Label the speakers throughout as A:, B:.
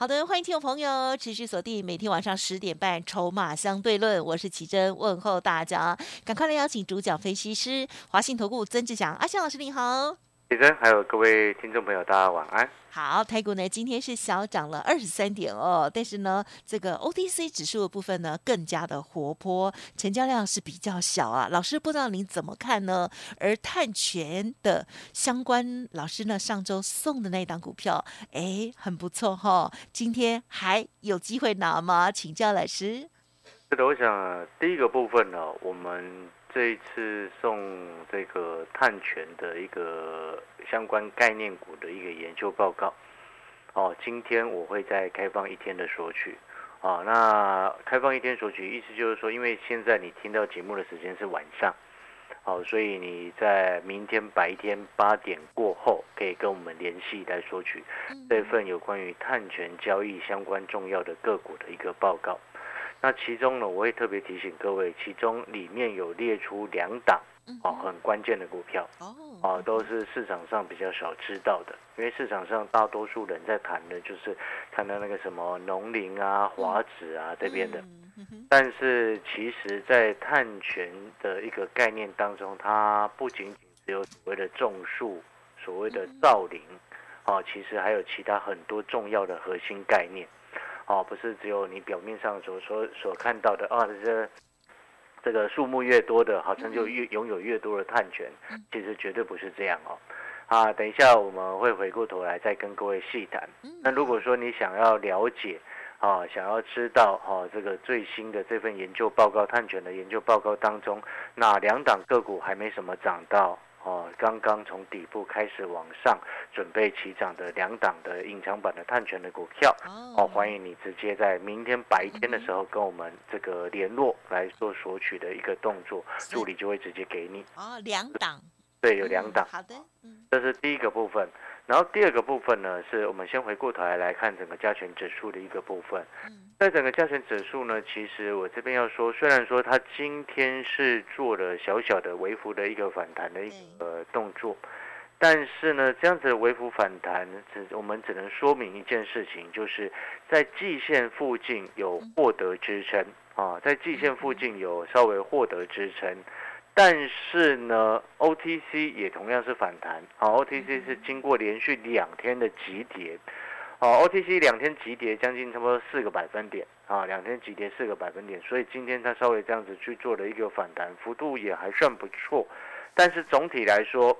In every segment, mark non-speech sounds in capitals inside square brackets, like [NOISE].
A: 好的，欢迎听众朋友持续锁定每天晚上十点半《筹码相对论》，我是奇珍，问候大家，赶快来邀请主讲分析师华信投顾曾志祥阿信老师，你好。
B: 奇珍，还有各位听众朋友，大家晚安。
A: 好，台股呢今天是小涨了二十三点哦，但是呢，这个 OTC 指数的部分呢更加的活泼，成交量是比较小啊。老师不知道您怎么看呢？而碳权的相关老师呢，上周送的那档股票，哎，很不错哈，今天还有机会拿吗？请教老师。
B: 是的，我想第一个部分呢，我们。这一次送这个碳权的一个相关概念股的一个研究报告，哦，今天我会再开放一天的索取，啊，那开放一天索取意思就是说，因为现在你听到节目的时间是晚上，好，所以你在明天白天八点过后可以跟我们联系来索取这份有关于碳权交易相关重要的个股的一个报告。那其中呢，我会特别提醒各位，其中里面有列出两档哦，很关键的股票哦，啊，都是市场上比较少知道的，因为市场上大多数人在谈的就是谈到那个什么农林啊、华指啊这边的，但是其实，在碳权的一个概念当中，它不仅仅只有所谓的种树、所谓的造林，哦，其实还有其他很多重要的核心概念。哦，不是只有你表面上所所所看到的啊，这这个数目越多的，好像就越拥有越多的碳权，其实绝对不是这样哦。啊，等一下我们会回过头来再跟各位细谈。那如果说你想要了解啊，想要知道哈，这个最新的这份研究报告碳权的研究报告当中，哪两档个股还没什么涨到？哦，刚刚从底部开始往上准备起涨的两档的隐藏版的碳权的股票，哦，欢迎你直接在明天白天的时候跟我们这个联络来做索取的一个动作，助理就会直接给你。
A: 哦，两档。
B: 对，有两档。
A: 好的，嗯，
B: 这是第一个部分。然后第二个部分呢，是我们先回过头来来看整个加权指数的一个部分。在整个加权指数呢，其实我这边要说，虽然说它今天是做了小小的微幅的一个反弹的一个动作，但是呢，这样子的微幅反弹，只我们只能说明一件事情，就是在季线附近有获得支撑啊，在季线附近有稍微获得支撑。但是呢，OTC 也同样是反弹。好，OTC 是经过连续两天的急跌。好，OTC 两天急跌将近差不多四个百分点。啊，两天急跌四个百分点，所以今天它稍微这样子去做了一个反弹，幅度也还算不错。但是总体来说，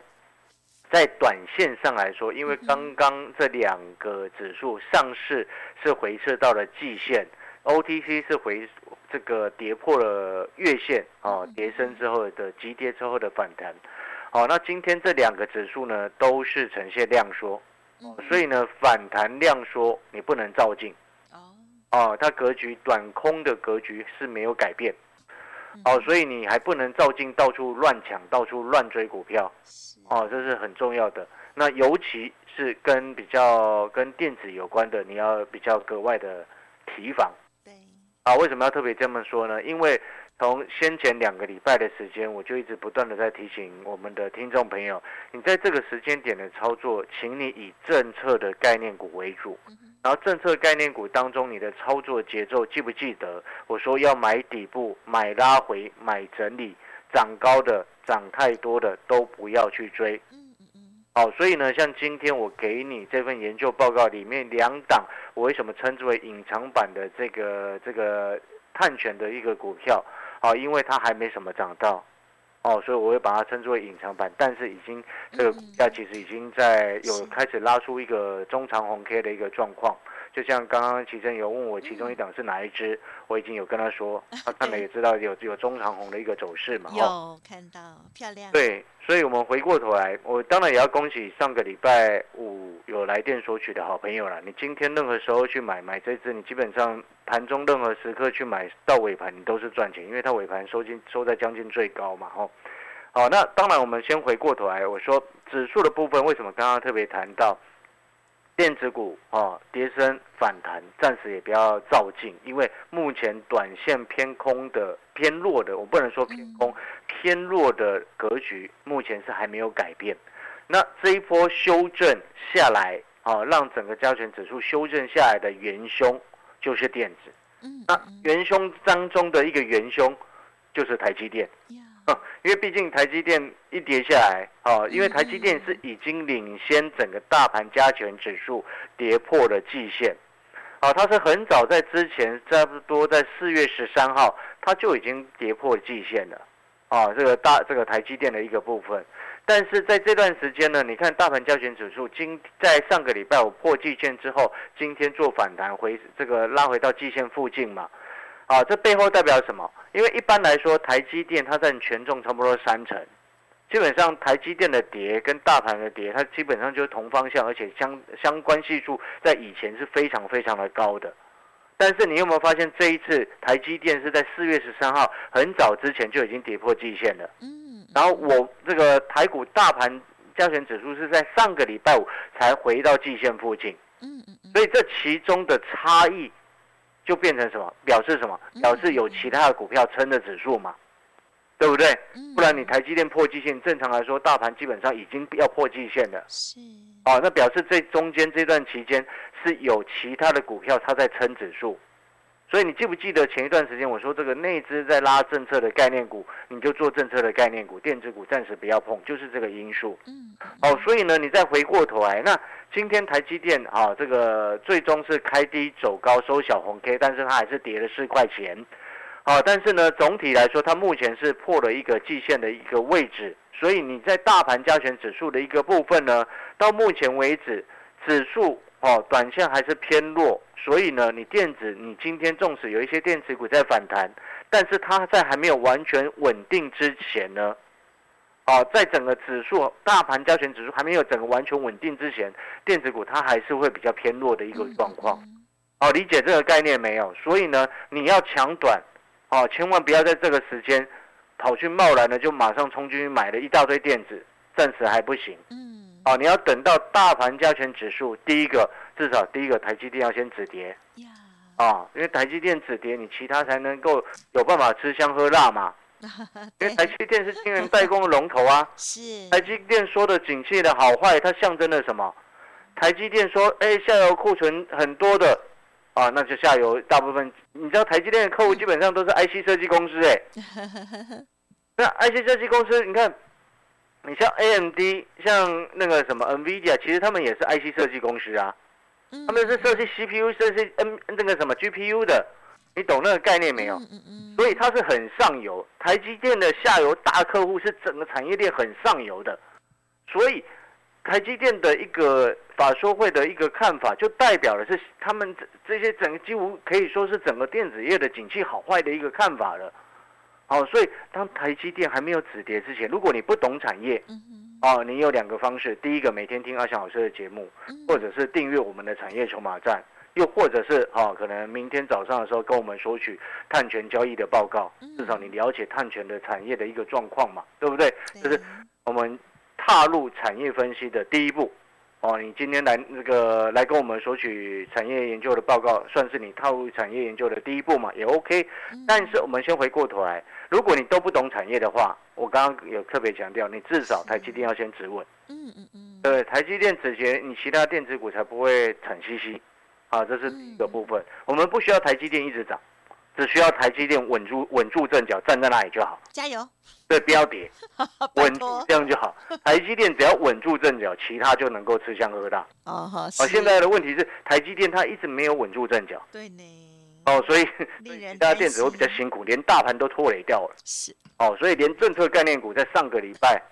B: 在短线上来说，因为刚刚这两个指数上市是回撤到了季线，OTC 是回。这个跌破了月线啊，跌升之后的急跌之后的反弹，好，那今天这两个指数呢都是呈现量缩，所以呢反弹量缩你不能照进，哦，哦，它格局短空的格局是没有改变，哦，所以你还不能照进到处乱抢到处乱追股票，哦，这是很重要的，那尤其是跟比较跟电子有关的，你要比较格外的提防。啊，为什么要特别这么说呢？因为从先前两个礼拜的时间，我就一直不断的在提醒我们的听众朋友，你在这个时间点的操作，请你以政策的概念股为主。然后政策概念股当中，你的操作节奏记不记得？我说要买底部、买拉回、买整理，涨高的、涨太多的都不要去追。好，所以呢，像今天我给你这份研究报告里面两档，我为什么称之为隐藏版的这个这个探权的一个股票？好，因为它还没什么涨到，哦，所以我会把它称之为隐藏版，但是已经这个股价其实已经在有开始拉出一个中长红 K 的一个状况。就像刚刚齐正有问我其中一档是哪一只，我已经有跟他说，[LAUGHS] 他看了也知道有有中长红的一个走势嘛。
A: 有看到漂亮。
B: 对，所以我们回过头来，我当然也要恭喜上个礼拜五有来电索取的好朋友了。你今天任何时候去买买这只，你基本上盘中任何时刻去买到尾盘，你都是赚钱，因为它尾盘收进收在将近最高嘛，哦。好，那当然我们先回过头来，我说指数的部分为什么刚刚特别谈到电子股哦，跌升反弹，暂时也不要照进，因为目前短线偏空的偏弱的，我不能说偏空，偏弱的格局目前是还没有改变。那这一波修正下来啊，让整个加权指数修正下来的元凶就是电子。那元凶当中的一个元凶就是台积电，[LAUGHS] 因为毕竟台积电一跌下来，哦，因为台积电是已经领先整个大盘加权指数跌破了季线，啊，它是很早在之前差不多在四月十三号，它就已经跌破季线了，啊，这个大这个台积电的一个部分。但是在这段时间呢，你看大盘加权指数今在上个礼拜我破季线之后，今天做反弹回这个拉回到季线附近嘛，啊，这背后代表什么？因为一般来说，台积电它占权重差不多三成，基本上台积电的跌跟大盘的跌，它基本上就是同方向，而且相相关系数在以前是非常非常的高的。但是你有没有发现，这一次台积电是在四月十三号很早之前就已经跌破季线了？嗯。然后我这个台股大盘加权指数是在上个礼拜五才回到季线附近，嗯嗯所以这其中的差异就变成什么？表示什么？表示有其他的股票撑的指数嘛，对不对？不然你台积电破季线，正常来说大盘基本上已经要破季线了，是哦，那表示这中间这段期间是有其他的股票它在撑指数。所以你记不记得前一段时间我说这个内资在拉政策的概念股，你就做政策的概念股，电子股暂时不要碰，就是这个因素。嗯，哦，所以呢，你再回过头来，那今天台积电啊，这个最终是开低走高收小红 K，但是它还是跌了四块钱。啊，但是呢，总体来说，它目前是破了一个季线的一个位置，所以你在大盘加权指数的一个部分呢，到目前为止，指数哦，短线还是偏弱。所以呢，你电子，你今天纵使有一些电子股在反弹，但是它在还没有完全稳定之前呢，啊，在整个指数大盘加权指数还没有整个完全稳定之前，电子股它还是会比较偏弱的一个状况。哦，理解这个概念没有？所以呢，你要抢短，哦，千万不要在这个时间跑去贸然的就马上冲进去买了一大堆电子，暂时还不行。嗯。哦，你要等到大盘加权指数第一个。至少第一个台积电要先止跌，啊，因为台积电止跌，你其他才能够有办法吃香喝辣嘛。[LAUGHS] 因为台积电是晶圆代工的龙头啊。[LAUGHS] 是。台积电说的景气的好坏，它象征了什么？台积电说，哎，下游库存很多的，啊，那就下游大部分，你知道台积电的客户基本上都是 IC 设计公司，哎。[LAUGHS] 那 IC 设计公司，你看，你像 AMD，像那个什么 NVIDIA，其实他们也是 IC 设计公司啊。他们是设计 CPU、设计 N 那个什么 GPU 的，你懂那个概念没有？所以它是很上游，台积电的下游大客户是整个产业链很上游的，所以台积电的一个法说会的一个看法，就代表的是他们这这些整个几乎可以说是整个电子业的景气好坏的一个看法了。好，所以当台积电还没有止跌之前，如果你不懂产业，哦，你有两个方式，第一个每天听阿翔老师的节目，或者是订阅我们的产业筹码站，又或者是哦，可能明天早上的时候跟我们索取碳权交易的报告，至少你了解碳权的产业的一个状况嘛，对不对？就是我们踏入产业分析的第一步。哦，你今天来那个来跟我们索取产业研究的报告，算是你踏入产业研究的第一步嘛，也 OK。但是我们先回过头来，如果你都不懂产业的话，我刚刚有特别强调，你至少台积电要先止稳。嗯嗯嗯。对，台积电止跌，你其他电子股才不会惨兮兮。啊，这是第一个部分。我们不需要台积电一直涨。只需要台积电稳住稳住阵脚，站在那里就好。
A: 加油！
B: 对，不要跌，[LAUGHS] 稳住这样就好。台积电只要稳住阵脚，其他就能够吃香喝辣。哦好。哦，现在的问题是台积电它一直没有稳住阵脚。
A: 对呢。
B: 哦，所以大家 [LAUGHS] 电子会比较辛苦，连大盘都拖累掉了。是。哦，所以连政策概念股在上个礼拜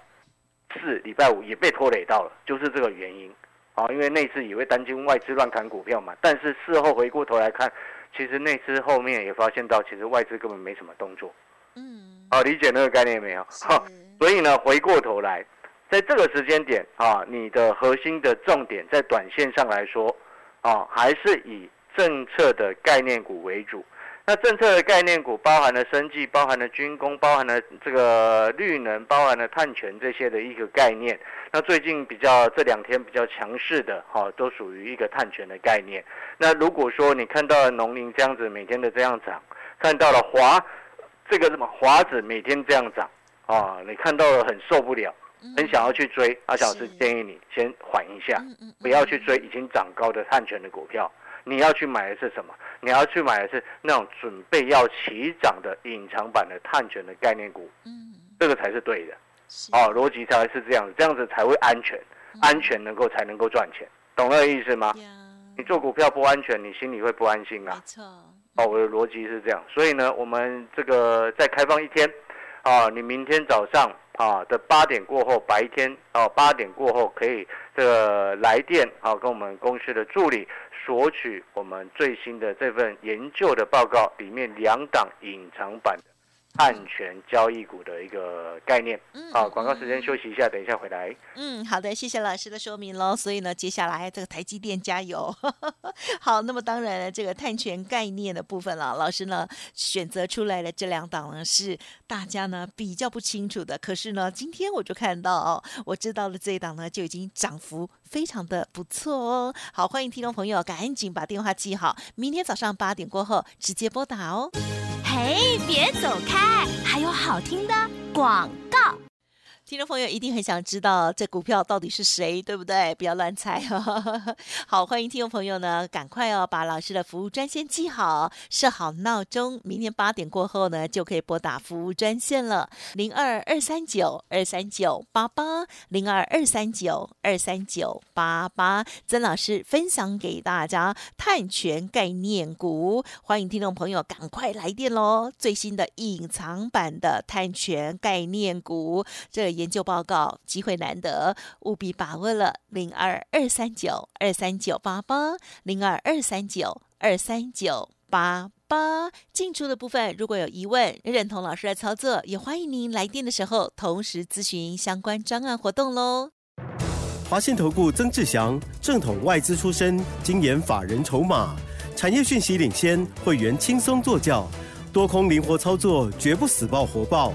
B: 四、礼拜五也被拖累到了，就是这个原因。啊，因为内资以为担心外资乱砍股票嘛，但是事后回过头来看。其实内资后面也发现到，其实外资根本没什么动作。嗯，好，理解那个概念没有？好，所以呢，回过头来，在这个时间点啊，你的核心的重点在短线上来说，啊，还是以政策的概念股为主。那政策的概念股包含了生技，包含了军工，包含了这个绿能，包含了碳权这些的一个概念。那最近比较这两天比较强势的，哈，都属于一个碳权的概念。那如果说你看到了农林这样子每天的这样涨，看到了华这个什么华子每天这样涨，啊，你看到了很受不了，很想要去追。阿小师建议你先缓一下，不要去追已经涨高的碳权的股票。你要去买的是什么？你要去买的是那种准备要起涨的隐藏版的碳权的概念股。嗯，这个才是对的。哦，逻辑才是这样子，这样子才会安全，安全能够才能够赚钱，懂那个意思吗？你做股票不安全，你心里会不安心啊。没错。哦，我的逻辑是这样，所以呢，我们这个再开放一天，啊，你明天早上啊的八点过后，白天哦八点过后可以这个来电啊，跟我们公司的助理索取我们最新的这份研究的报告，里面两档隐藏版的。碳权交易股的一个概念。嗯，好，广告时间休息一下，等一下回来。
A: 嗯，好的，谢谢老师的说明喽。所以呢，接下来这个台积电加油。[LAUGHS] 好，那么当然了这个碳权概念的部分了，老师呢选择出来的这两档呢是大家呢比较不清楚的。可是呢，今天我就看到哦，我知道的这一档呢就已经涨幅非常的不错哦。好，欢迎听众朋友赶紧把电话记好，明天早上八点过后直接拨打哦。嘿，别走开！还有好听的广告。听众朋友一定很想知道这股票到底是谁，对不对？[LAUGHS] 不要乱猜哦。[LAUGHS] 好，欢迎听众朋友呢，赶快哦，把老师的服务专线记好，设好闹钟，明天八点过后呢，就可以拨打服务专线了，零二二三九二三九八八，零二二三九二三九八八。曾老师分享给大家碳权概念股，欢迎听众朋友赶快来电喽！最新的隐藏版的碳权概念股，这。研究报告机会难得，务必把握了。零二二三九二三九八八，零二二三九二三九八八。进出的部分，如果有疑问，认同老师的操作，也欢迎您来电的时候同时咨询相关专案活动喽。
C: 华信投顾曾志祥，正统外资出身，精研法人筹码，产业讯息领先，会员轻松做教，多空灵活操作，绝不死爆活爆。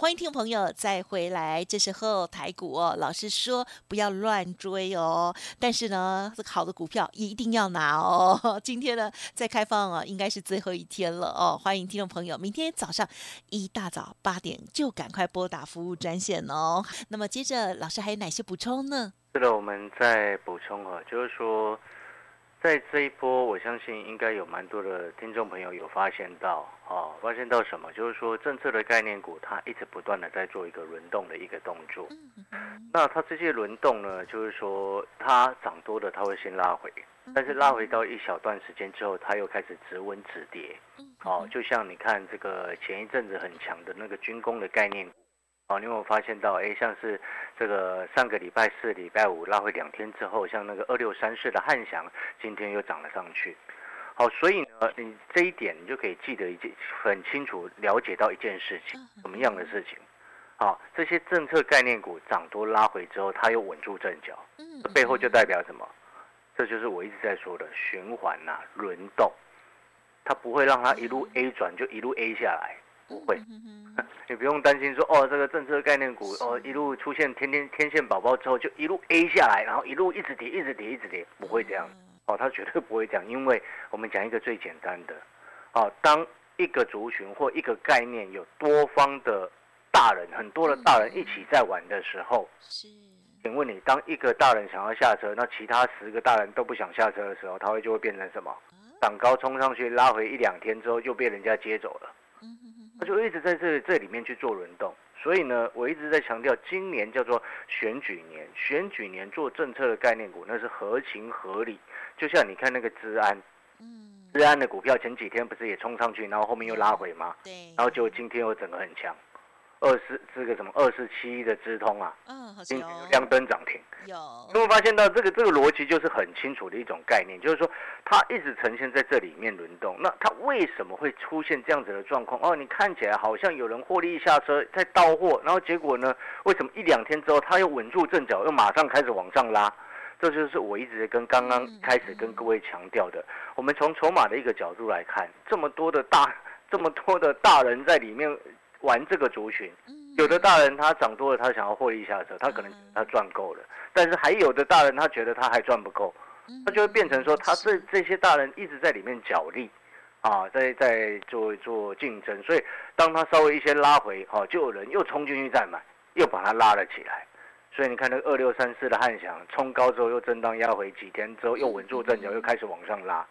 A: 欢迎听众朋友再回来，这时候台股哦，老师说不要乱追哦，但是呢，好的股票一定要拿哦。[LAUGHS] 今天呢，在开放啊，应该是最后一天了哦。欢迎听众朋友，明天早上一大早八点就赶快拨打服务专线哦。那么接着，老师还有哪些补充呢？
B: 是的，我们再补充啊，就是说。在这一波，我相信应该有蛮多的听众朋友有发现到，哦，发现到什么？就是说政策的概念股，它一直不断的在做一个轮动的一个动作。那它这些轮动呢，就是说它涨多的，它会先拉回，但是拉回到一小段时间之后，它又开始止稳止跌。哦，就像你看这个前一阵子很强的那个军工的概念股。哦，你有没有发现到？哎，像是这个上个礼拜四、礼拜五拉回两天之后，像那个二六三四的汉翔，今天又涨了上去。好，所以呢，你这一点你就可以记得一件很清楚，了解到一件事情，什么样的事情？好，这些政策概念股涨多拉回之后，它又稳住阵脚，这背后就代表什么？这就是我一直在说的循环呐，轮动，它不会让它一路 A 转就一路 A 下来。不会，[LAUGHS] 你不用担心说哦，这个政策概念股哦一路出现天天天线宝宝之后就一路 A 下来，然后一路一直跌，一直跌，一直跌，不会这样。哦，他绝对不会这样，因为我们讲一个最简单的，哦，当一个族群或一个概念有多方的大人，很多的大人一起在玩的时候，是，请问你，当一个大人想要下车，那其他十个大人都不想下车的时候，他会就会变成什么？涨高冲上去拉回一两天之后，就被人家接走了。他就一直在这这里面去做轮动，所以呢，我一直在强调，今年叫做选举年，选举年做政策的概念股那是合情合理。就像你看那个治安，嗯，治安的股票前几天不是也冲上去，然后后面又拉回吗？对，然后就今天又整个很强，二四这个什么二四七一的直通啊，
A: 嗯，好
B: 今
A: 像有
B: 亮灯涨停。
A: 有，
B: 你会发现到这个这个逻辑就是很清楚的一种概念，就是说它一直呈现在这里面轮动。那它为什么会出现这样子的状况？哦，你看起来好像有人获利下车在到货，然后结果呢，为什么一两天之后它又稳住阵脚，又马上开始往上拉？这就是我一直跟刚刚开始跟各位强调的。我们从筹码的一个角度来看，这么多的大这么多的大人在里面玩这个族群。有的大人他涨多了，他想要获利下车，他可能他赚够了，但是还有的大人他觉得他还赚不够，他就会变成说他这这些大人一直在里面角力，啊，在在做做竞争，所以当他稍微一些拉回，哈，就有人又冲进去再买，又把它拉了起来，所以你看那个二六三四的汉翔冲高之后又震荡压回几天之后又稳住阵脚，又开始往上拉，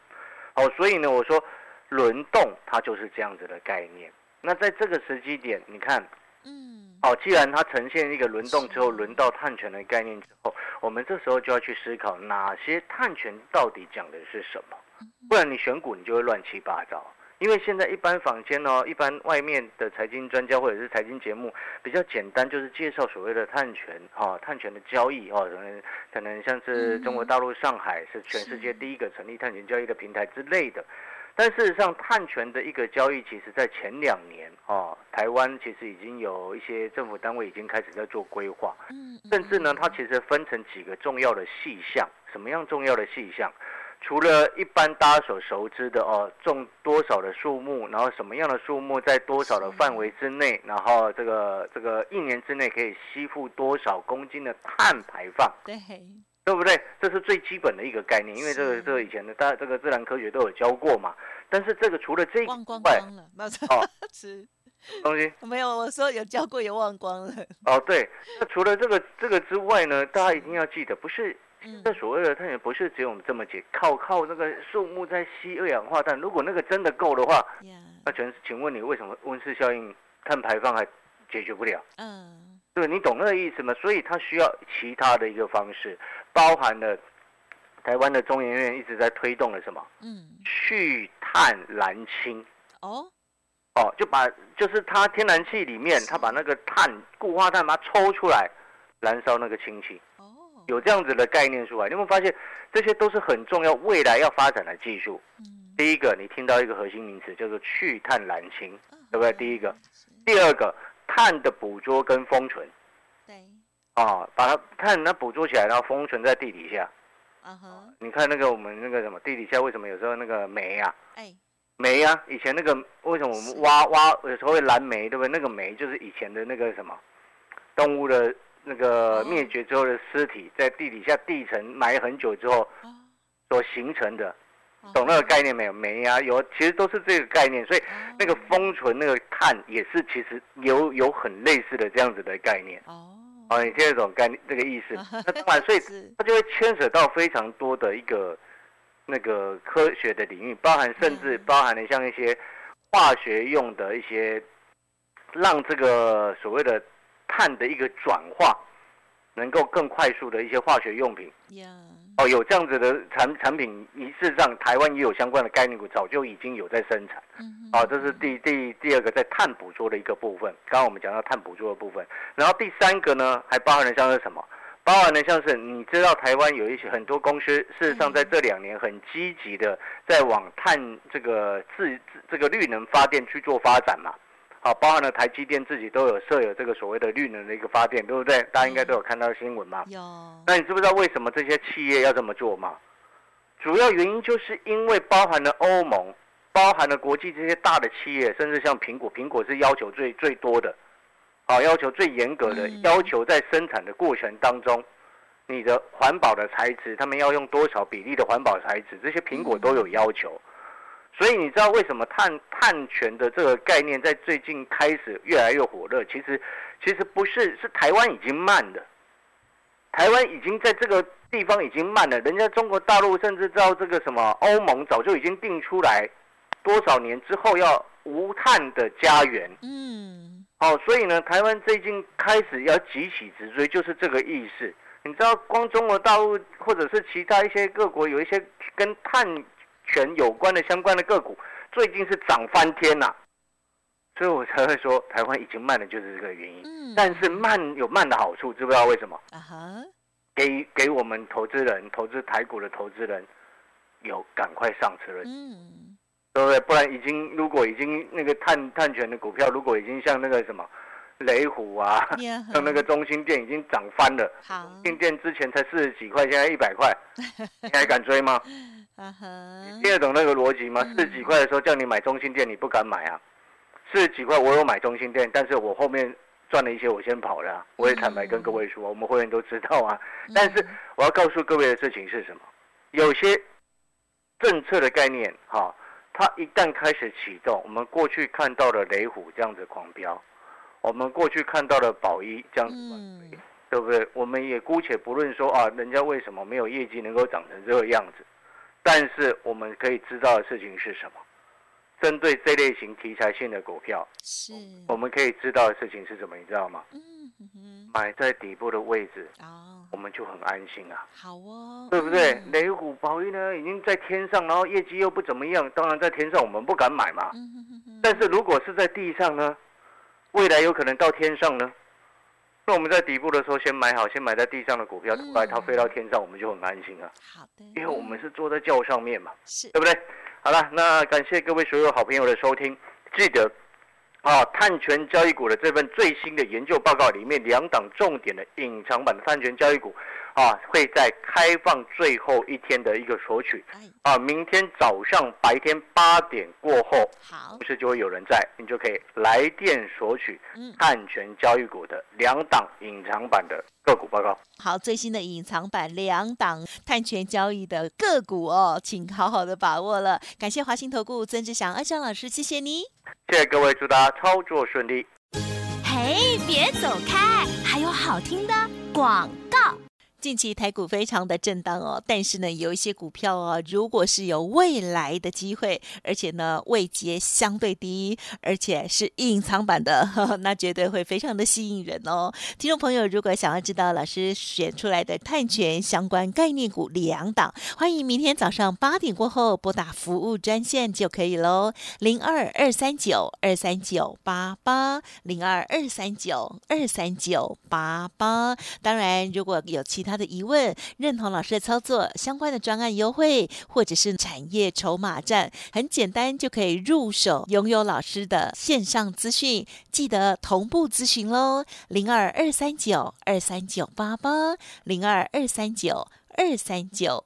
B: 好，所以呢我说轮动它就是这样子的概念，那在这个时机点，你看。
A: 嗯，
B: 好，既然它呈现一个轮动之后，轮到碳权的概念之后，我们这时候就要去思考哪些碳权到底讲的是什么，不然你选股你就会乱七八糟。因为现在一般坊间哦，一般外面的财经专家或者是财经节目比较简单，就是介绍所谓的碳权，哈，碳权的交易，哦，可能可能像是中国大陆上海是全世界第一个成立碳权交易的平台之类的。但事实上，碳权的一个交易，其实在前两年哦，台湾其实已经有一些政府单位已经开始在做规划，甚至呢，它其实分成几个重要的细项。什么样重要的细项？除了一般大家所熟知的哦，种多少的树木，然后什么样的树木在多少的范围之内，然后这个这个一年之内可以吸附多少公斤的碳排放？
A: 对。
B: 对不对？这是最基本的一个概念，因为这个这个以前的大这个自然科学都有教过嘛。但是这个除了这一
A: 忘光光了，没有
B: 哦，[LAUGHS]
A: 是
B: 东西
A: 没有，我说有教过也忘光了。
B: 哦，对，那除了这个这个之外呢，大家一定要记得，不是这所谓的碳源，不是只有我们这么解，靠靠那个树木在吸二氧化碳。如果那个真的够的话，那全请问你为什么温室效应碳排放还解决不了？嗯。对，你懂那个意思吗？所以它需要其他的一个方式，包含了台湾的中研院一直在推动的什么？嗯，去碳燃氢。哦，哦，就把就是它天然气里面，它把那个碳固化碳把它抽出来，燃烧那个氢气。哦，有这样子的概念出来，你有没有发现这些都是很重要未来要发展的技术？嗯，第一个你听到一个核心名词叫做去碳燃氢，对不对？第一个，第二个。碳的捕捉跟封存，
A: 对，
B: 啊，把它碳它捕捉起来，然后封存在地底下。嗯哼，你看那个我们那个什么地底下为什么有时候那个煤啊？哎，煤啊，以前那个为什么我们挖挖有时候会燃煤，对不对？那个煤就是以前的那个什么动物的那个灭绝之后的尸体，在地底下地层埋很久之后所形成的。懂那个概念没有？煤啊，有，其实都是这个概念，所以那个封存那个碳也是其实有有很类似的这样子的概念。哦，哦，你听得懂概念这个意思？[LAUGHS] 那当然，所以它就会牵扯到非常多的一个那个科学的领域，包含甚至包含了像一些化学用的一些，让这个所谓的碳的一个转化能够更快速的一些化学用品。哦，有这样子的产产品，事实上台湾也有相关的概念股，早就已经有在生产。嗯，哦，这是第第第二个在碳捕捉的一个部分。刚刚我们讲到碳捕捉的部分，然后第三个呢，还包含了像是什么？包含了像是你知道台湾有一些很多公司，事实上在这两年很积极的在往碳这个自这个绿能发电去做发展嘛。好，包含了台积电自己都有设有这个所谓的绿能的一个发电，对不对？大家应该都有看到新闻嘛。
A: 有。
B: 那你知不知道为什么这些企业要这么做吗？主要原因就是因为包含了欧盟，包含了国际这些大的企业，甚至像苹果，苹果是要求最最多的，啊，要求最严格的，要求在生产的过程当中，你的环保的材质，他们要用多少比例的环保材质，这些苹果都有要求。所以你知道为什么碳碳权的这个概念在最近开始越来越火热？其实，其实不是，是台湾已经慢了。台湾已经在这个地方已经慢了，人家中国大陆甚至知道这个什么欧盟早就已经定出来，多少年之后要无碳的家园。嗯。好，所以呢，台湾最近开始要急起直追，就是这个意思。你知道，光中国大陆或者是其他一些各国有一些跟碳。权有关的相关的个股最近是涨翻天呐，所以我才会说台湾已经慢了就是这个原因。
A: 嗯，
B: 但是慢有慢的好处，知不知道为什么？
A: 啊哈，
B: 给给我们投资人、投资台股的投资人有赶快上车了
A: 嗯，
B: 对不对？不然已经如果已经那个碳碳权的股票，如果已经像那个什么雷虎啊，
A: 呀 [LAUGHS]
B: 像那个中心店已经涨翻了，
A: 好，
B: 中心店之前才四十几块，现在一百块，[LAUGHS] 你还敢追吗？
A: 啊哈，
B: 听得懂那个逻辑吗？
A: 嗯
B: 四十几块的时候叫你买中心店，你不敢买啊。四十几块我有买中心店，但是我后面赚了一些，我先跑了啊、我也坦白跟各位说，我们会员都知道啊。但是我要告诉各位的事情是什么？有些政策的概念，哈，它一旦开始启动，我们过去看到的雷虎这样子狂飙，我们过去看到的宝一这样子对不对？我们也姑且不论说啊，人家为什么没有业绩能够长成这个样子，但是我们可以知道的事情是什么？针对这类型题材性的股票，
A: 是，
B: 我们可以知道的事情是什么？你知道吗？买在底部的位置，
A: 哦，
B: 我们就很安心啊。
A: 好哦，
B: 对不对？
A: 嗯
B: 雷虎、宝玉呢，已经在天上，然后业绩又不怎么样，当然在天上我们不敢买嘛。但是如果是在地上呢，未来有可能到天上呢，那我们在底部的时候先买好，先买在地上的股票，
A: 嗯
B: 后来它飞到天上，我们就很安心啊，
A: 好的，
B: 因为我们是坐在轿上面嘛，
A: 是，
B: 对不对？好了，那感谢各位所有好朋友的收听，记得。啊，碳权交易股的这份最新的研究报告里面，两档重点的隐藏版的碳权交易股，啊，会在开放最后一天的一个索取。
A: 哎，
B: 啊，明天早上白天八点过后，
A: 好
B: 不，是就会有人在，你就可以来电索取
A: 嗯，
B: 碳权交易股的两档隐藏版的个股报告。
A: 好，最新的隐藏版两档碳权交易的个股哦，请好好的把握了。感谢华兴投顾曾志祥阿张老师，谢谢你。
B: 谢谢各位，祝大家操作顺利。
D: 嘿，别走开，还有好听的广告。
A: 近期台股非常的震荡哦，但是呢，有一些股票哦，如果是有未来的机会，而且呢位阶相对低，而且是隐藏版的，呵 [LAUGHS] 呵那绝对会非常的吸引人哦。听众朋友，如果想要知道老师选出来的碳权相关概念股两档，欢迎明天早上八点过后拨打服务专线就可以喽，零二二三九二三九八八零二二三九二三九八八。当然，如果有其他他的疑问，认同老师的操作，相关的专案优惠或者是产业筹码站，很简单就可以入手，拥有老师的线上资讯，记得同步咨询喽，零二二三九二三九八八，零二二三九二三九